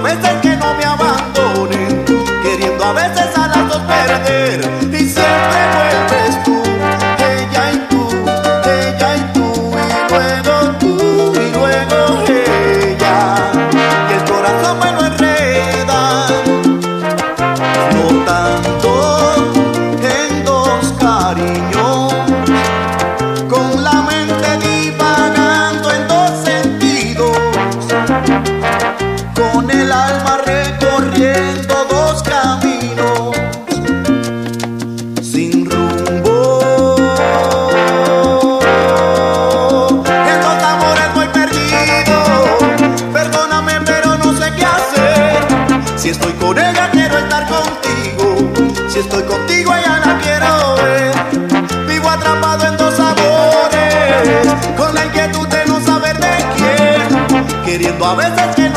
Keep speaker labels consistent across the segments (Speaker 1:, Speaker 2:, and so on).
Speaker 1: a veces que no me
Speaker 2: abandonen, queriendo a veces. Estoy contigo ella la quiero ver. Vivo atrapado en dos sabores, con la inquietud de
Speaker 3: no saber
Speaker 4: de quién, queriendo a veces que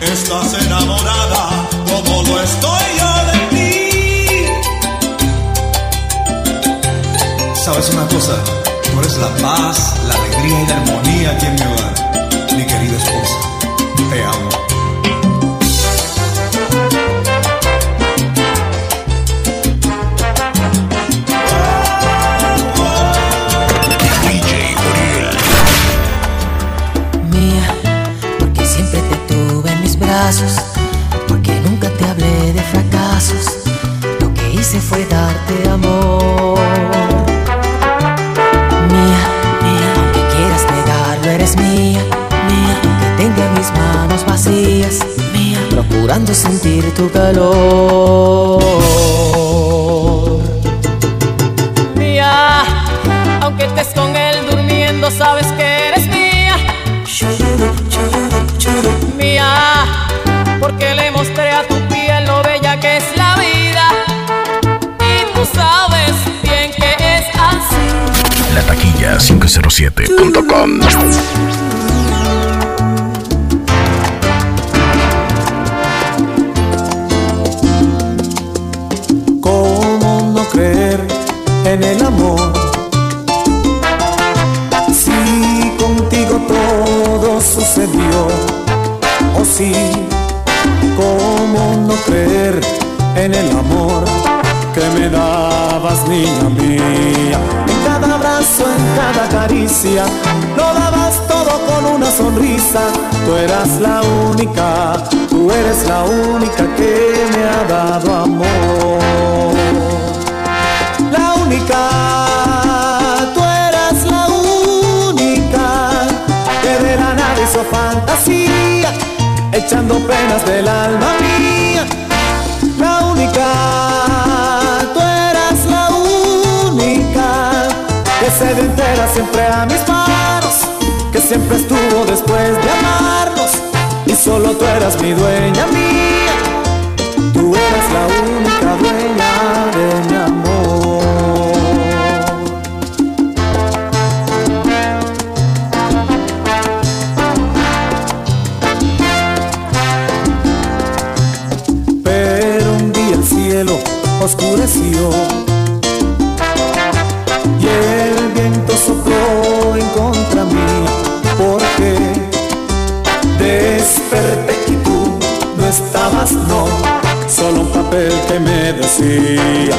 Speaker 4: estás enamorada, como lo estoy yo de ti. ¿Sabes una cosa? Tú eres la paz, la alegría y la armonía aquí en mi hogar. Mi querida esposa, te amo. Procurando sentir tu calor. Mía, aunque estés con él durmiendo, sabes que eres mía. Mía, porque le mostré a tu piel lo bella que es la vida. Y tú sabes bien que es así.
Speaker 3: La taquilla 507.com.
Speaker 5: en el amor? Si contigo todo sucedió, o sí, ¿cómo no creer en el amor que me dabas, niña mía? En cada abrazo, en cada caricia, lo dabas todo con una sonrisa. Tú eras la única, tú eres la única que me ha dado amor. Fantasía, echando penas del alma mía. La única, tú eras la única que se entera siempre a mis manos, que siempre estuvo después de amarnos y solo tú eras mi dueña mía. Oscureció. Y el viento sopló en contra mía porque desperté y tú no estabas, no, solo un papel que me decía,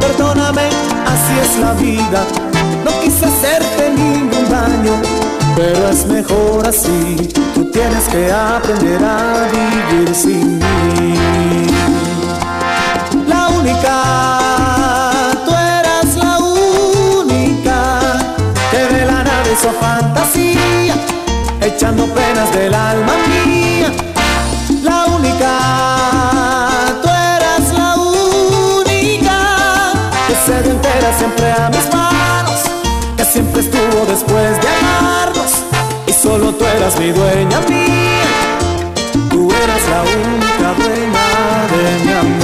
Speaker 5: perdóname, así es la vida, no quise hacerte ningún daño, pero es mejor así, tú tienes que aprender a vivir sin mí. Única, tú eras la única que de la nave hizo fantasía, echando penas del alma mía. La única, tú eras la única que se dio entera siempre a mis manos, que siempre estuvo después de amarnos y solo tú eras mi dueña mía. Tú eras la única dueña de mi amor.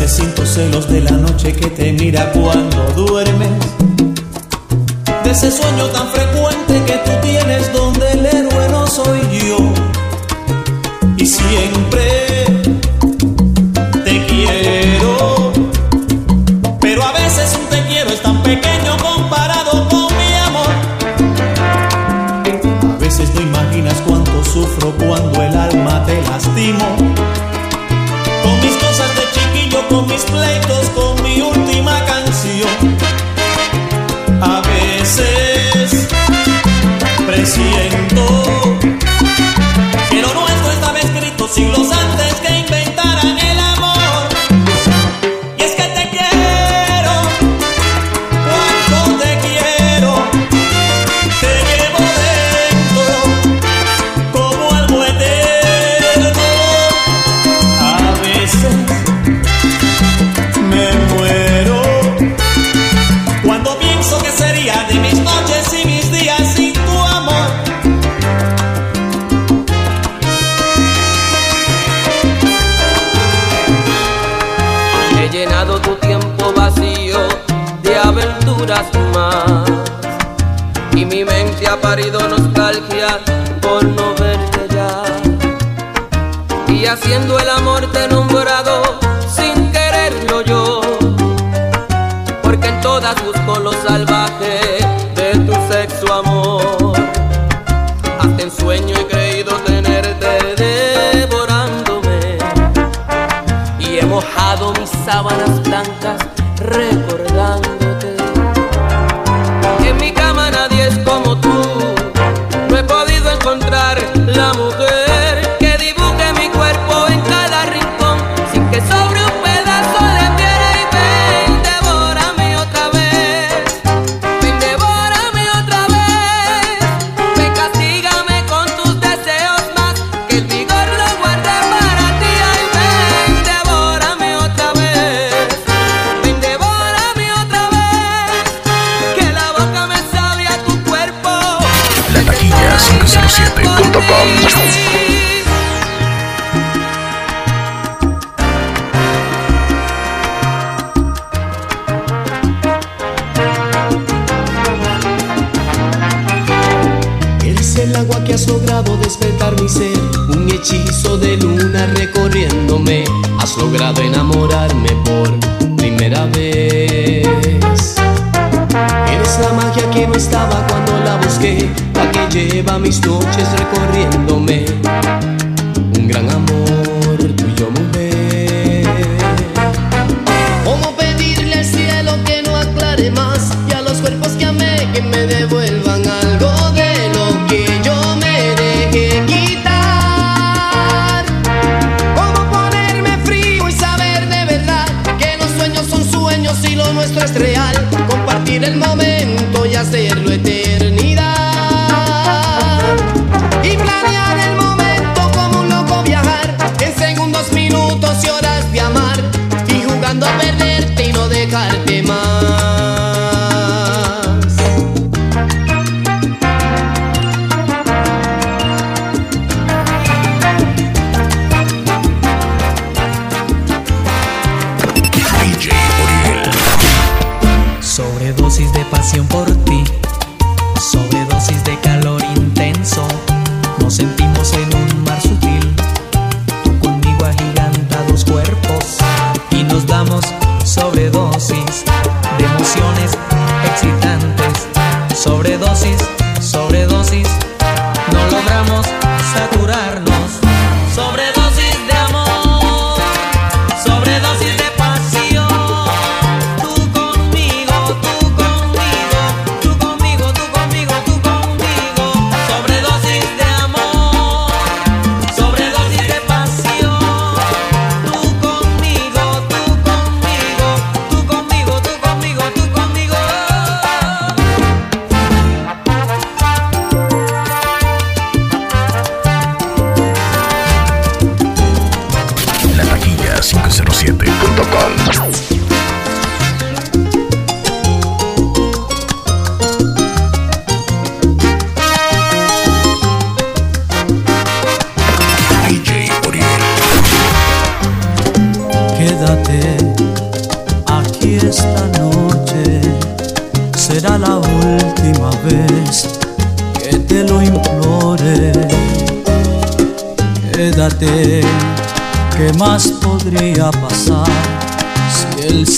Speaker 6: Veces siento celos de la noche que te mira cuando duermes. De ese sueño tan frecuente que tú tienes donde el héroe no soy yo. Y siempre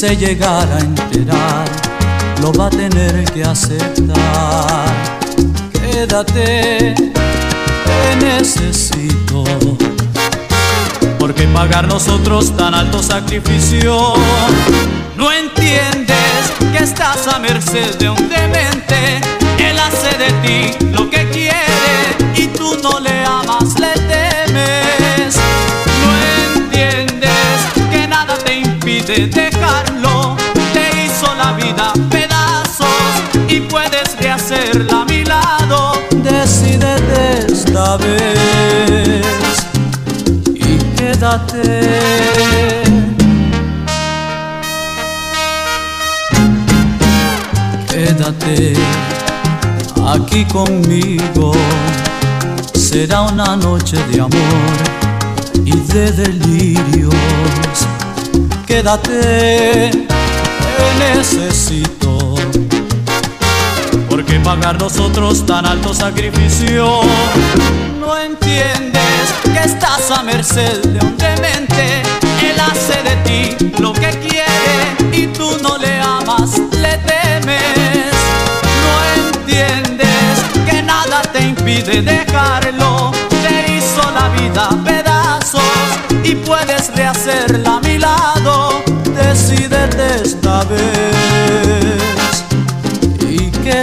Speaker 7: se llegara a enterar, lo va a tener que aceptar. Quédate, te necesito. ¿Por qué pagar nosotros tan alto sacrificio? No entiendes que estás a merced de un demente. Él hace de ti lo que quiere. Quédate aquí conmigo, será una noche de amor y de delirios. Quédate, necesito ¿Por qué pagar nosotros tan alto sacrificio? No entiendes que estás a merced de un demente. Él hace de ti lo que quiere y tú no le amas, le temes. No entiendes que nada te impide dejarlo. Te hizo la vida pedazos y puedes rehacerla a mi lado. Decídete esta vez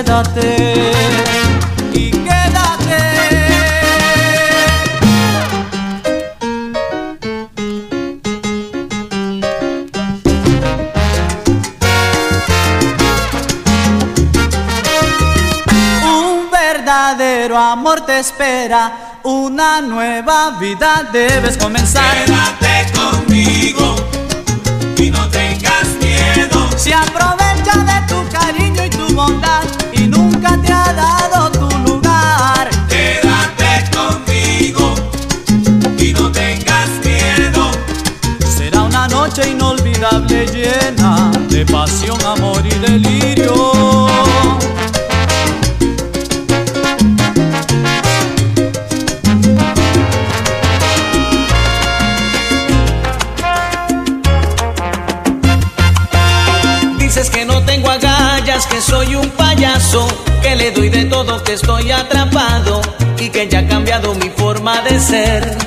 Speaker 7: quédate. Y quédate. Un verdadero amor te espera, una nueva vida debes comenzar.
Speaker 8: Quédate conmigo y no tengas miedo.
Speaker 7: Se aprovecha de tu cariño y tu bondad
Speaker 9: que le doy de todo, que estoy atrapado y que ya ha cambiado mi forma de ser.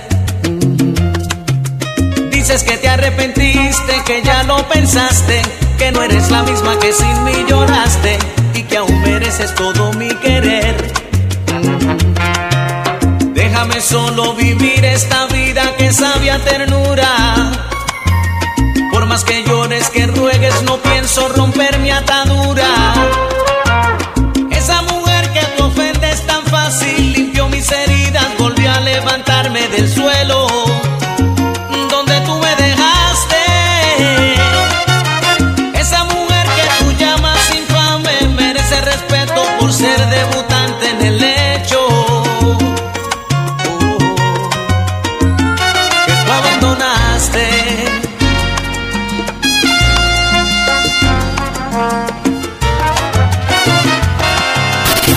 Speaker 9: Dices que te arrepentiste, que ya lo pensaste, que no eres la misma que sin mí lloraste y que aún mereces todo mi querer. Déjame solo vivir esta vida que sabia ternura. Por más que llores, que ruegues, no pienso romper mi atadura. Del suelo. Donde tú me dejaste. Esa mujer que tú llamas infame merece respeto por ser debutante en el lecho. Oh, que tú abandonaste.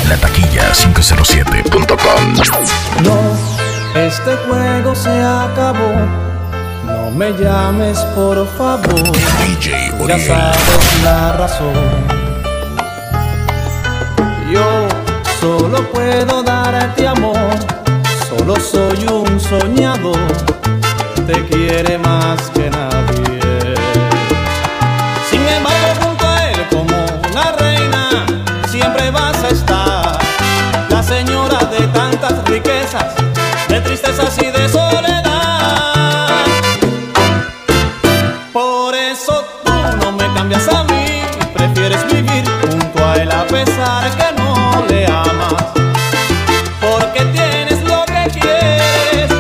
Speaker 1: La taquilla 507.com.
Speaker 10: No, este juego se acabó. No me llames, por favor.
Speaker 1: DJ
Speaker 10: Ya sabes la razón. Yo solo puedo darte amor. Solo soy un soñador. Te quiere más tristezas y de soledad. Por eso tú no me cambias a mí, prefieres vivir junto a él a pesar que no le amas. Porque tienes lo que quieres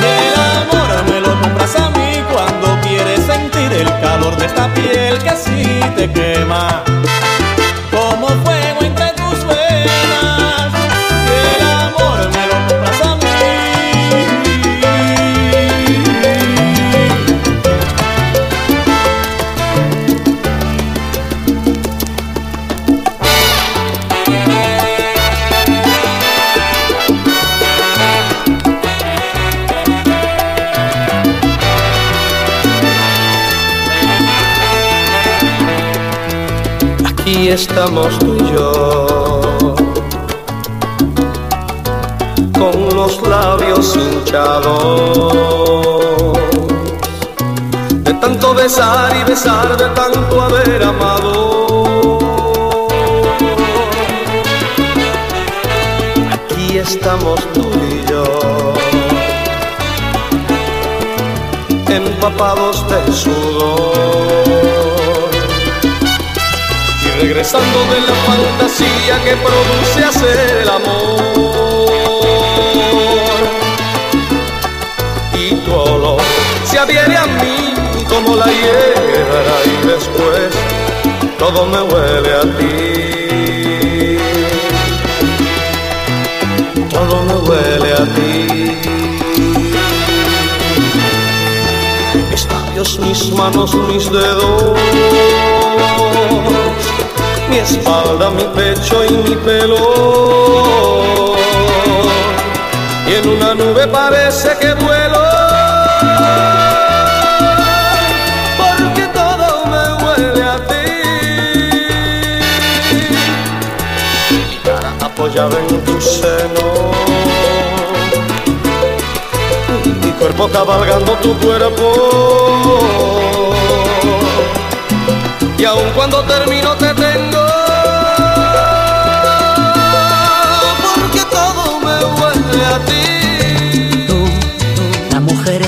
Speaker 10: y el amor me lo compras a mí cuando quieres sentir el calor de esta piel que sí te quema.
Speaker 11: Aquí estamos tú y yo, con los labios hinchados, de tanto besar y besar, de tanto haber amado. Aquí estamos tú y yo, empapados de sudor regresando de la fantasía que produce hacer el amor. Y tu olor se adhiere a mí como la hierba y después todo me huele a ti. Todo me huele a ti. Mis labios, mis manos, mis dedos espalda, mi pecho y mi pelo. Y en una nube parece que vuelo. Porque todo me huele a ti. Mi cara apoyada en tu seno. Mi cuerpo cabalgando tu cuerpo. Y aun cuando termino te tengo.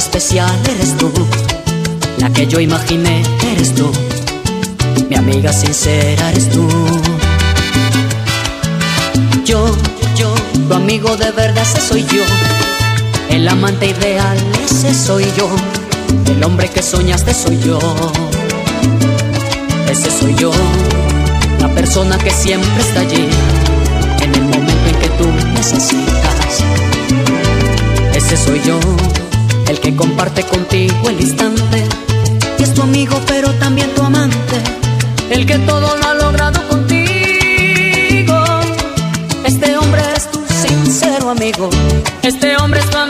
Speaker 5: Especial eres tú, la que yo imaginé eres tú, mi amiga sincera eres tú. Yo, yo, tu amigo de verdad ese soy yo, el amante ideal ese soy yo, el hombre que soñaste soy yo. Ese soy yo, la persona que siempre está allí, en el momento en que tú necesitas. Ese soy yo, el que comparte contigo el instante, y es tu amigo pero también tu amante, el que todo lo ha logrado contigo. Este hombre es tu sincero amigo, este hombre es tu amante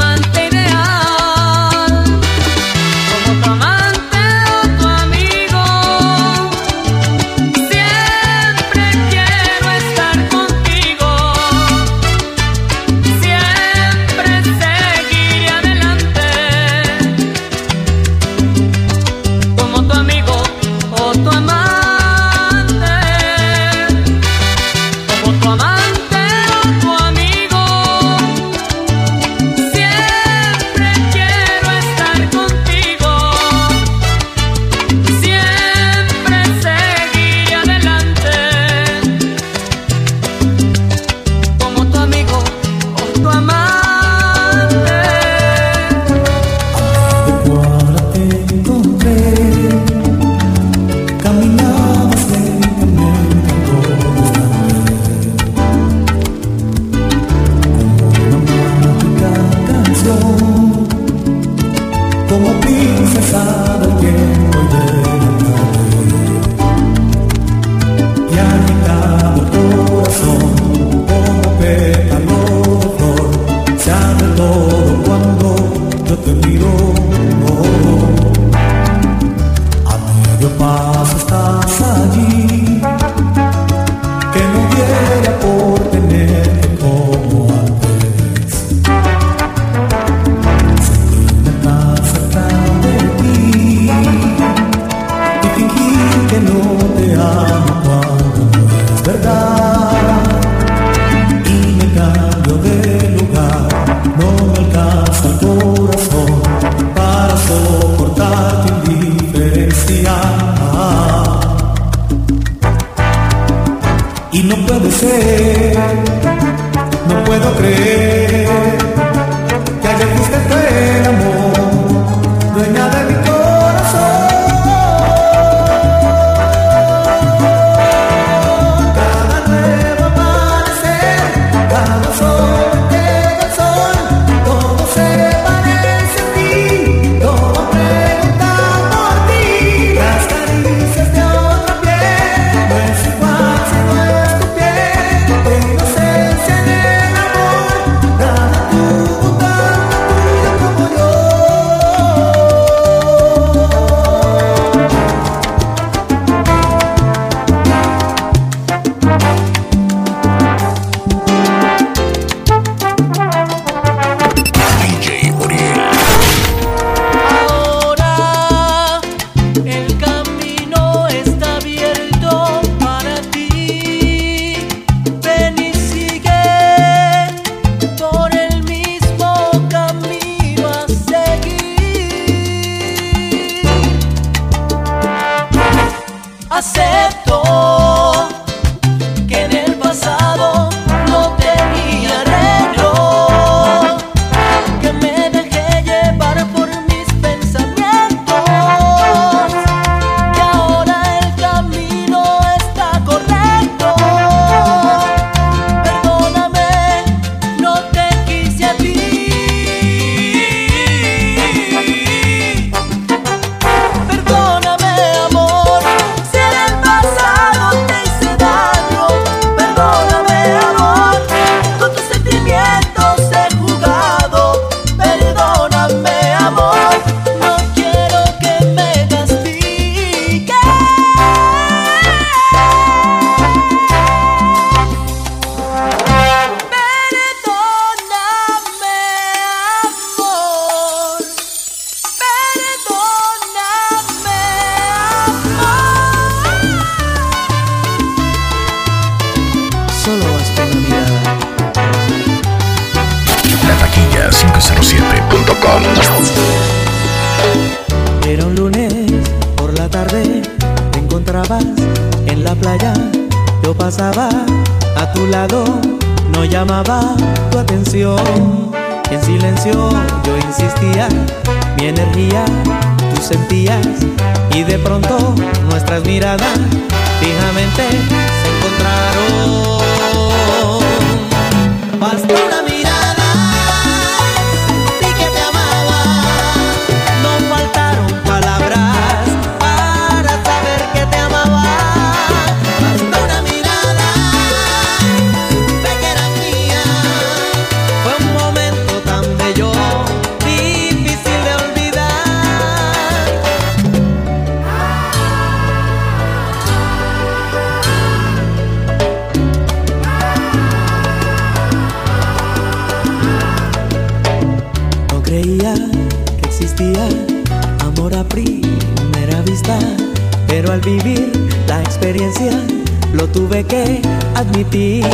Speaker 12: admitir.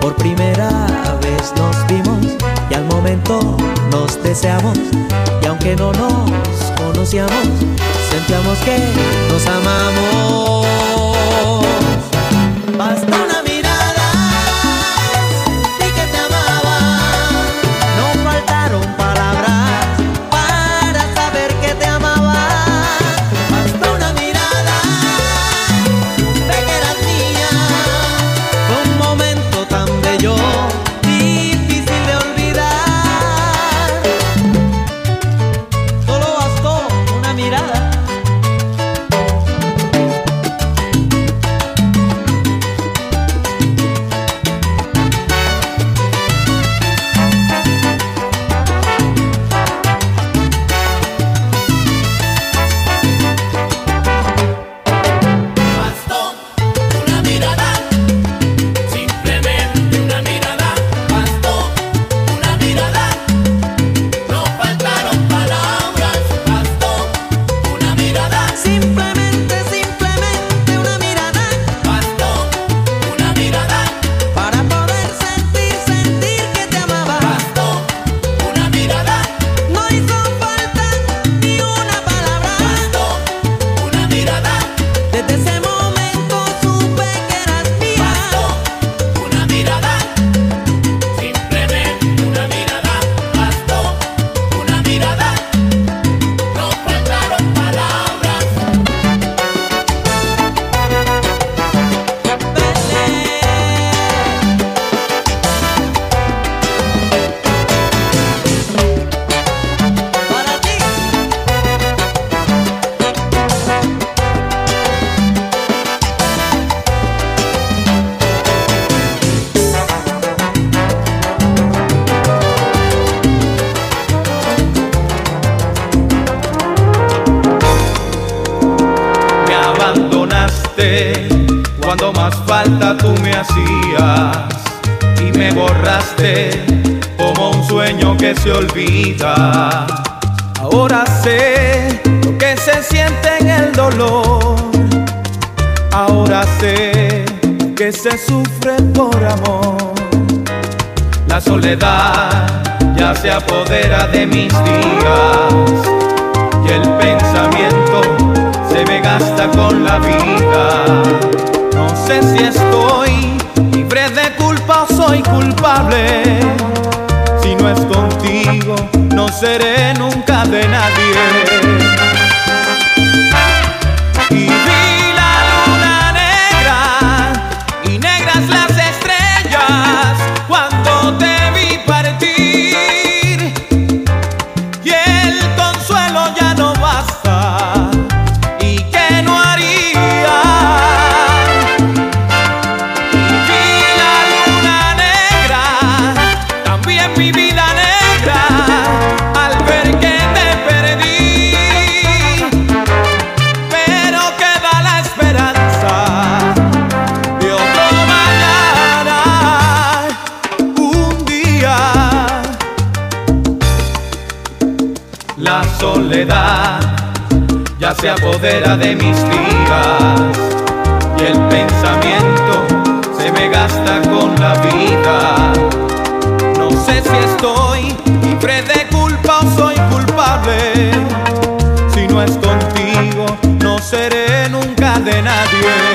Speaker 12: Por primera vez nos vimos y al momento nos deseamos. Y aunque no nos conocíamos, sentíamos que nos amamos.
Speaker 13: se apodera de mis días y el pensamiento se me gasta con la vida. No sé si estoy libre de culpa o soy culpable. Si no es contigo, no seré nunca de nadie. ya se apodera de mis días y el pensamiento se me gasta con la vida. No sé si estoy libre de culpa o soy culpable. Si no es contigo, no seré nunca de nadie.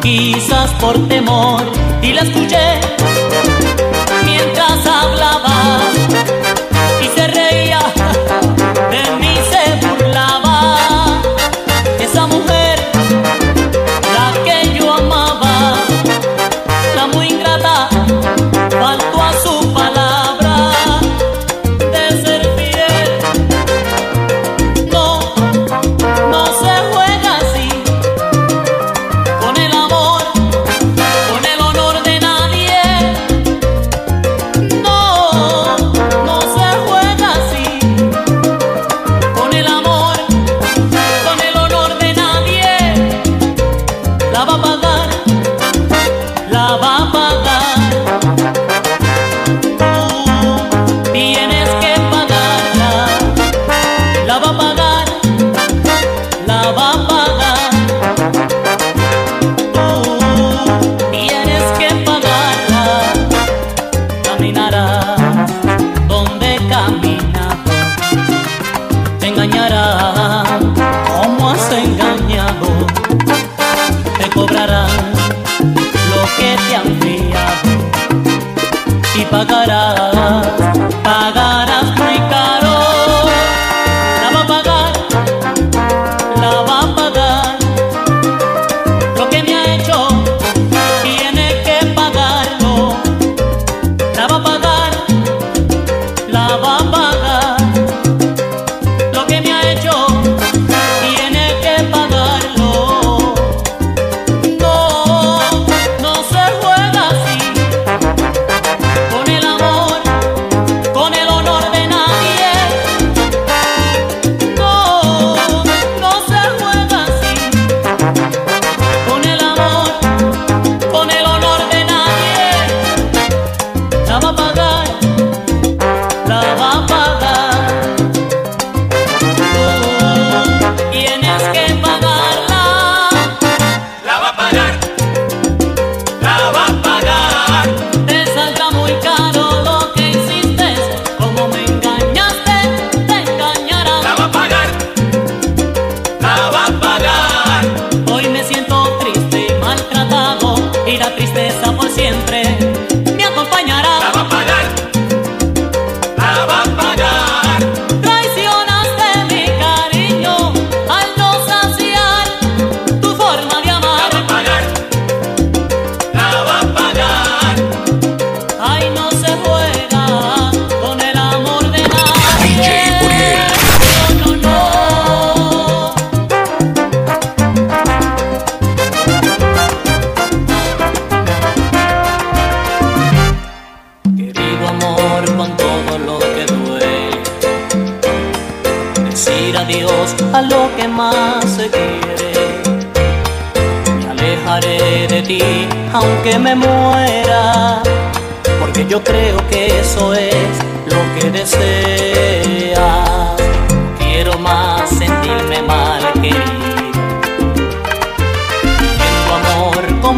Speaker 9: quizás
Speaker 14: por temor, y la escuché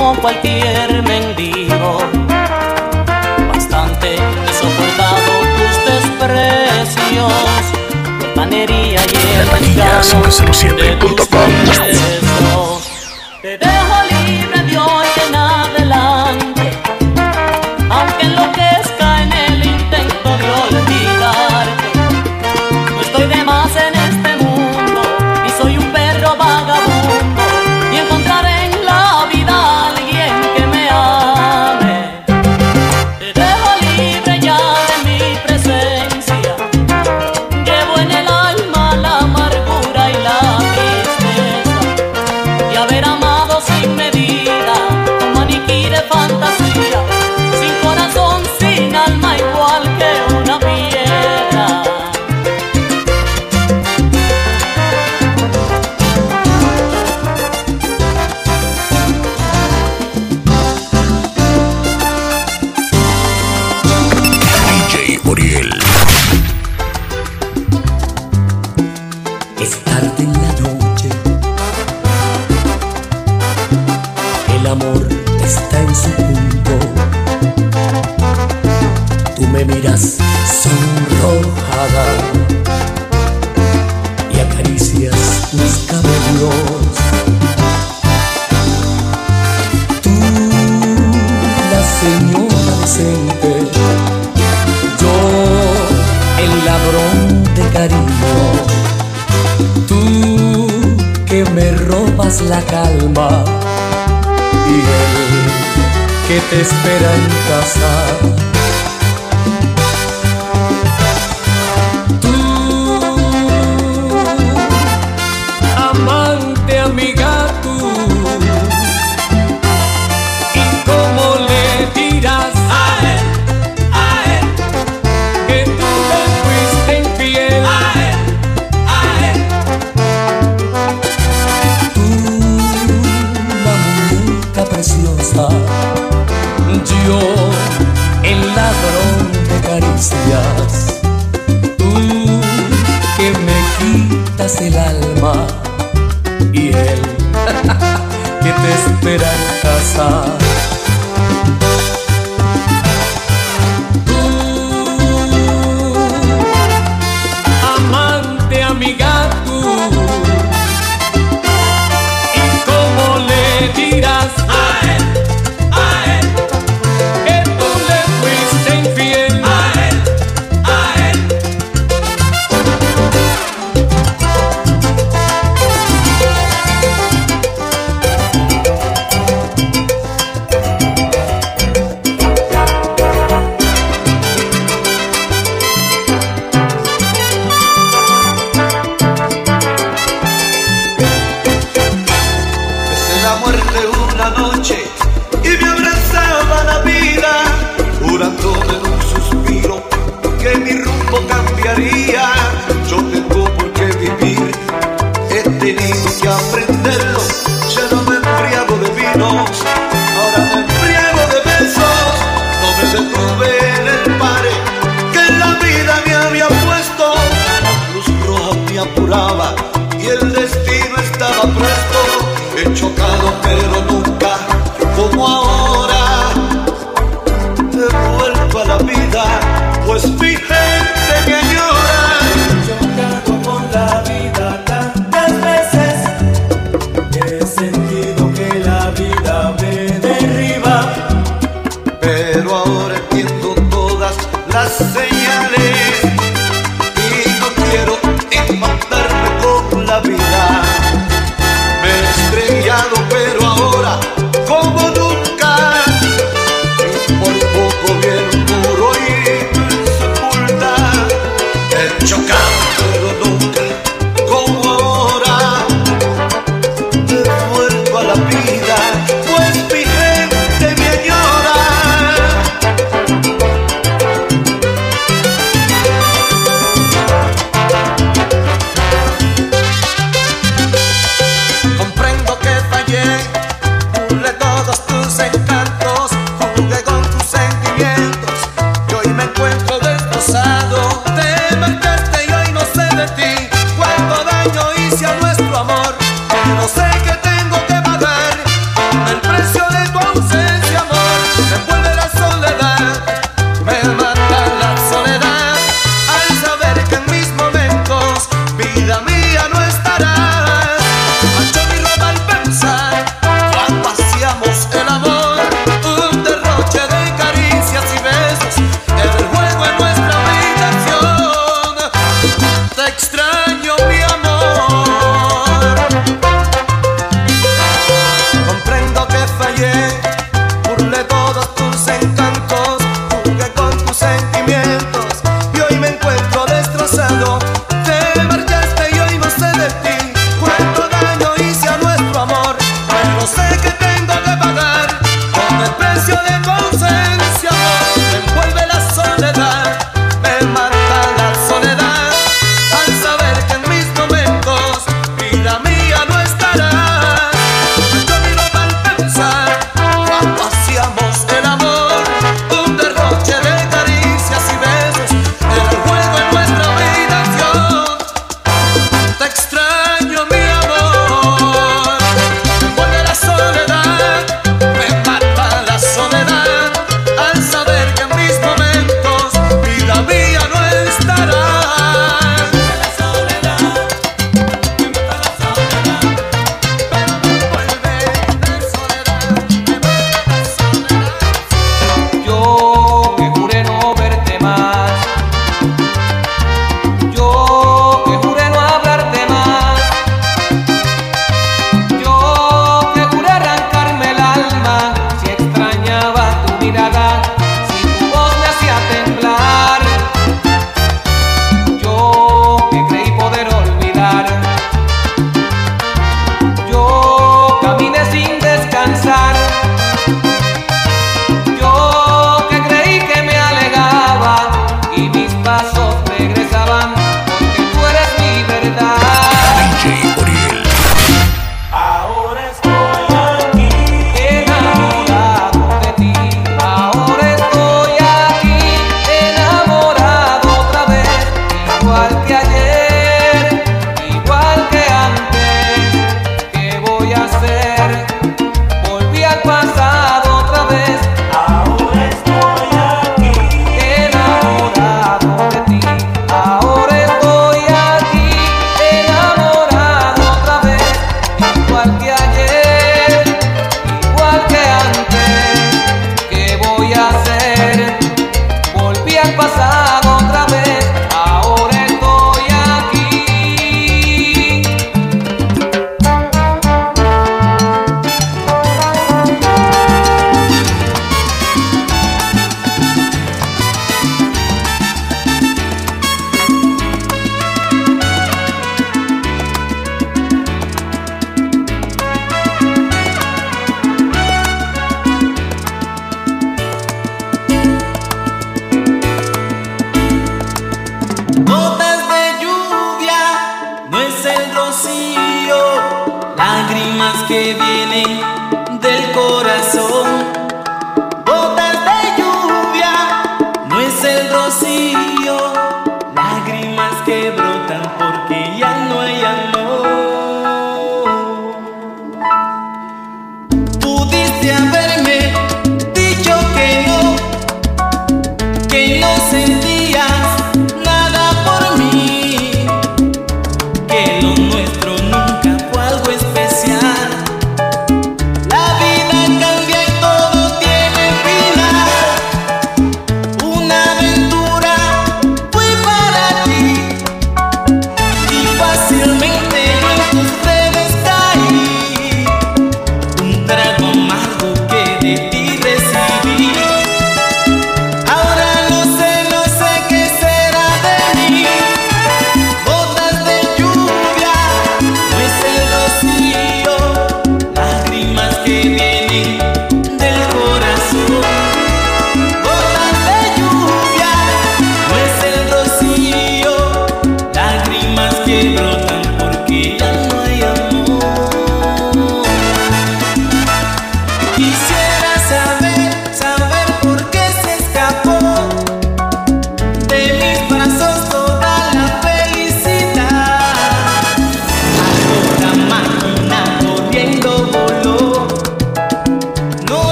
Speaker 14: como cualquier mendigo. Bastante he soportado tus desprecios, de panería y el de que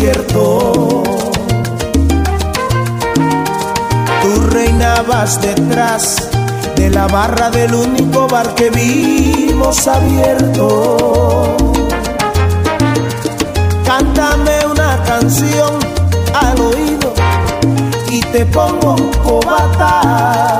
Speaker 14: de
Speaker 15: un
Speaker 5: concierto. Tú reinabas detrás de la barra del único bar que vimos abierto. Cántame una canción al oído y te pongo un cobata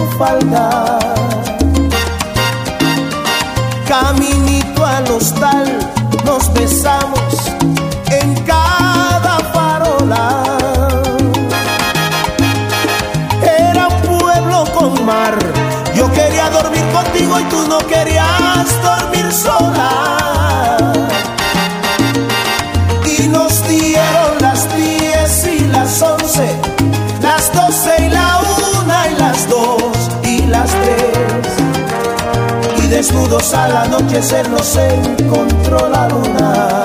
Speaker 5: tu. Caminito al hostal, nos besamos desnudos al anochecer nos encontró la luna.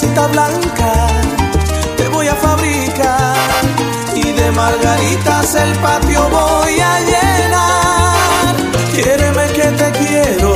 Speaker 5: Casita blanca te voy a fabricar y de margaritas el patio voy a llenar. Quiéreme que te quiero,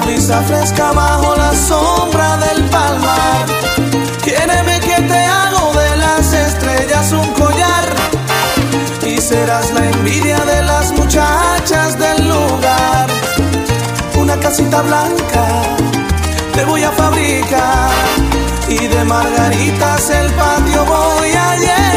Speaker 5: brisa fresca bajo la sombra del palmar. Quiéreme que te hago de las estrellas un collar y serás la envidia de las muchachas del lugar. Una casita blanca te voy a fabricar y de margaritas el patio voy a llenar.